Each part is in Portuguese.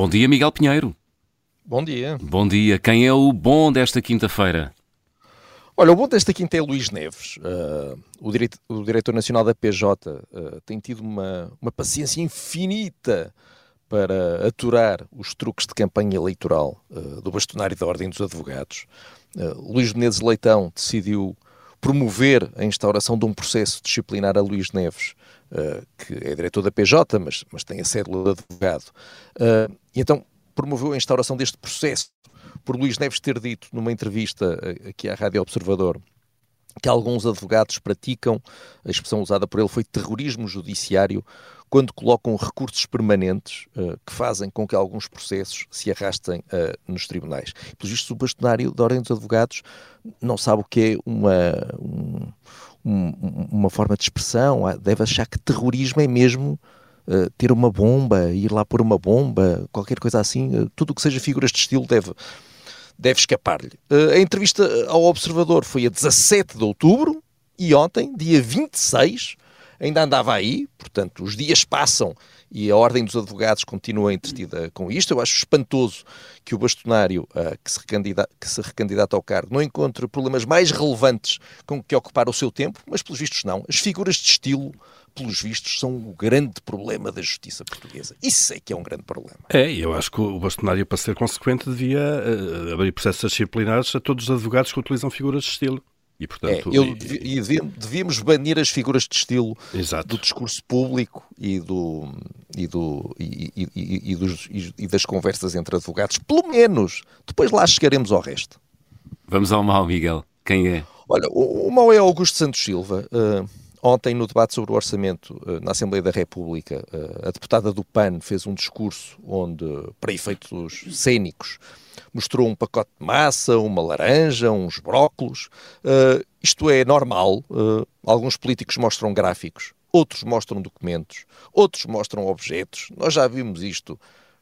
Bom dia, Miguel Pinheiro. Bom dia. Bom dia. Quem é o bom desta quinta-feira? Olha, o bom desta quinta é Luís Neves. Uh, o, o, diretor nacional da PJ uh, tem tido uma, uma paciência infinita para aturar os truques de campanha eleitoral uh, do bastonário da Ordem dos Advogados. Luís Menezes Leitão decidiu promover a instauração de um processo disciplinar a Luís Neves, que é diretor da PJ, mas, mas tem a cédula de advogado. e então promoveu a instauração deste processo por Luís Neves ter dito numa entrevista eh, aqui à Rádio Observador que alguns advogados praticam, a expressão usada por ele foi terrorismo judiciário, quando colocam recursos permanentes uh, que fazem com que alguns processos se arrastem uh, nos tribunais. Pelo visto, o bastonário da Ordem dos Advogados não sabe o que é uma, um, um, uma forma de expressão, deve achar que terrorismo é mesmo Uh, ter uma bomba, ir lá pôr uma bomba, qualquer coisa assim, uh, tudo o que seja figuras de estilo deve, deve escapar-lhe. Uh, a entrevista ao Observador foi a 17 de outubro e ontem, dia 26, ainda andava aí, portanto, os dias passam e a Ordem dos Advogados continua entretida com isto. Eu acho espantoso que o bastonário uh, que, se que se recandidata ao cargo não encontre problemas mais relevantes com que ocupar o seu tempo, mas pelos vistos não. As figuras de estilo pelos vistos, são o grande problema da justiça portuguesa. Isso é que é um grande problema. É, eu acho que o bastonário, para ser consequente, devia uh, abrir processos disciplinares a todos os advogados que utilizam figuras de estilo. E, portanto, é, eu, e, devíamos banir as figuras de estilo exato. do discurso público e, do, e, do, e, e, e, dos, e, das conversas entre advogados, pelo menos. Depois lá chegaremos ao resto. Vamos ao mal, Miguel. Quem é? Olha, o, o mal é Augusto Santos Silva. Uh, Ontem, no debate sobre o orçamento eh, na Assembleia da República, eh, a deputada do PAN fez um discurso onde, para efeitos cênicos, mostrou um pacote de massa, uma laranja, uns brócolos. Uh, isto é normal. Alguns políticos mostram gráficos, outros mostram documentos, outros mostram objetos. Nós já vimos isto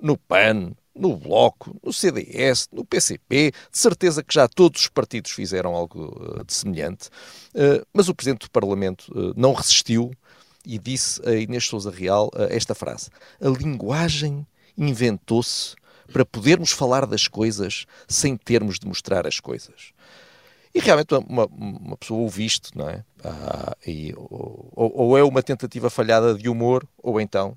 no PAN, no Bloco, no CDS, no PCP, de certeza que já todos os partidos fizeram algo uh, de semelhante, uh, mas o Presidente do Parlamento uh, não resistiu e disse a Inês Souza Real esta frase: A linguagem inventou-se para podermos falar das coisas sem termos de mostrar as coisas. E realmente uma, uma pessoa ouve isto, não é? Ah, e, ou, ou, é uma tentativa falhada de humor, ou então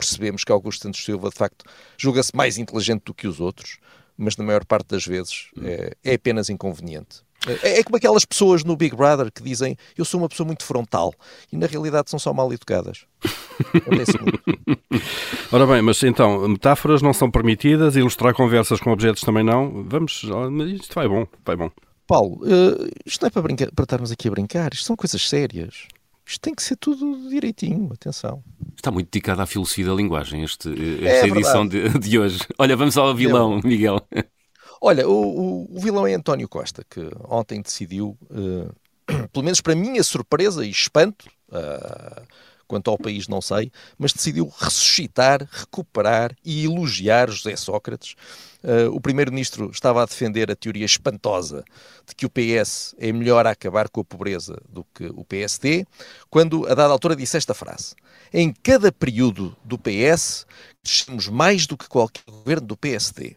percebemos que Augusto Santos Silva, de facto, julga-se mais inteligente do que os outros, mas na maior parte das vezes é, é apenas inconveniente. É, é, como aquelas pessoas no Big Brother que dizem eu sou uma pessoa muito frontal e na realidade são só mal educadas. Ora bem, mas então, metáforas não são permitidas, ilustrar conversas com objetos também não. Vamos, isto vai bom, vai bom. Paulo, uh, isto não é para, brincar, para estarmos aqui a brincar, isto são coisas sérias. Isto tem que ser tudo direitinho, atenção. Está muito dedicado à filosofia da linguagem este, é esta é edição de, de, hoje. Olha, vamos ao vilão, é. Miguel. Olha, o, o, o, vilão é António Costa, que ontem decidiu, uh, pelo menos para minha surpresa e espanto, uh, quanto ao país não sei, mas decidiu ressuscitar, recuperar e elogiar José Sócrates. Uh, o primeiro-ministro estava a defender a teoria espantosa de que o PS é melhor a acabar com a pobreza do que o PSD, quando a dada altura disse esta frase: Em cada período do PS crescemos mais do que qualquer governo do PSD.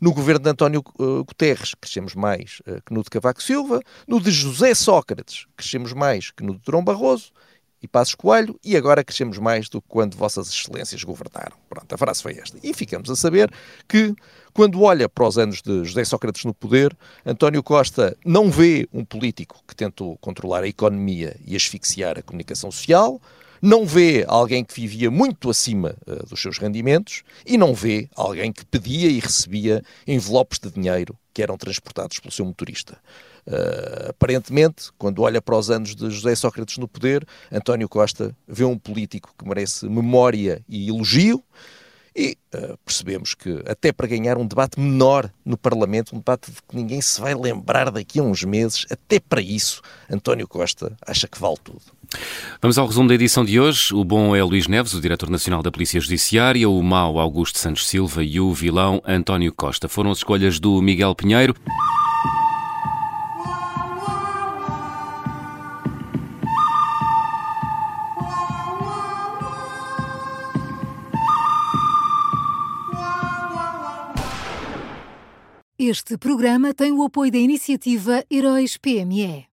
No governo de António uh, Guterres, crescemos mais uh, que no de Cavaco Silva. No de José Sócrates, crescemos mais que no de Durão Barroso e Passos Coelho, e agora crescemos mais do que quando Vossas Excelências governaram. Pronto, a frase foi esta. E ficamos a saber que, quando olha para os anos de José Sócrates no poder, António Costa não vê um político que tentou controlar a economia e asfixiar a comunicação social, não vê alguém que vivia muito acima uh, dos seus rendimentos e não vê alguém que pedia e recebia envelopes de dinheiro que eram transportados pelo seu motorista. Uh, aparentemente, quando olha para os anos de José Sócrates no poder, António Costa vê um político que merece memória e elogio, e uh, percebemos que, até para ganhar um debate menor no Parlamento, um debate de que ninguém se vai lembrar daqui a uns meses, até para isso, António Costa acha que vale tudo. Vamos ao resumo da edição de hoje. O bom é Luís Neves, o diretor nacional da Polícia Judiciária, o mau Augusto Santos Silva e o vilão António Costa. Foram as escolhas do Miguel Pinheiro. Este programa tem o apoio da iniciativa Heróis PME.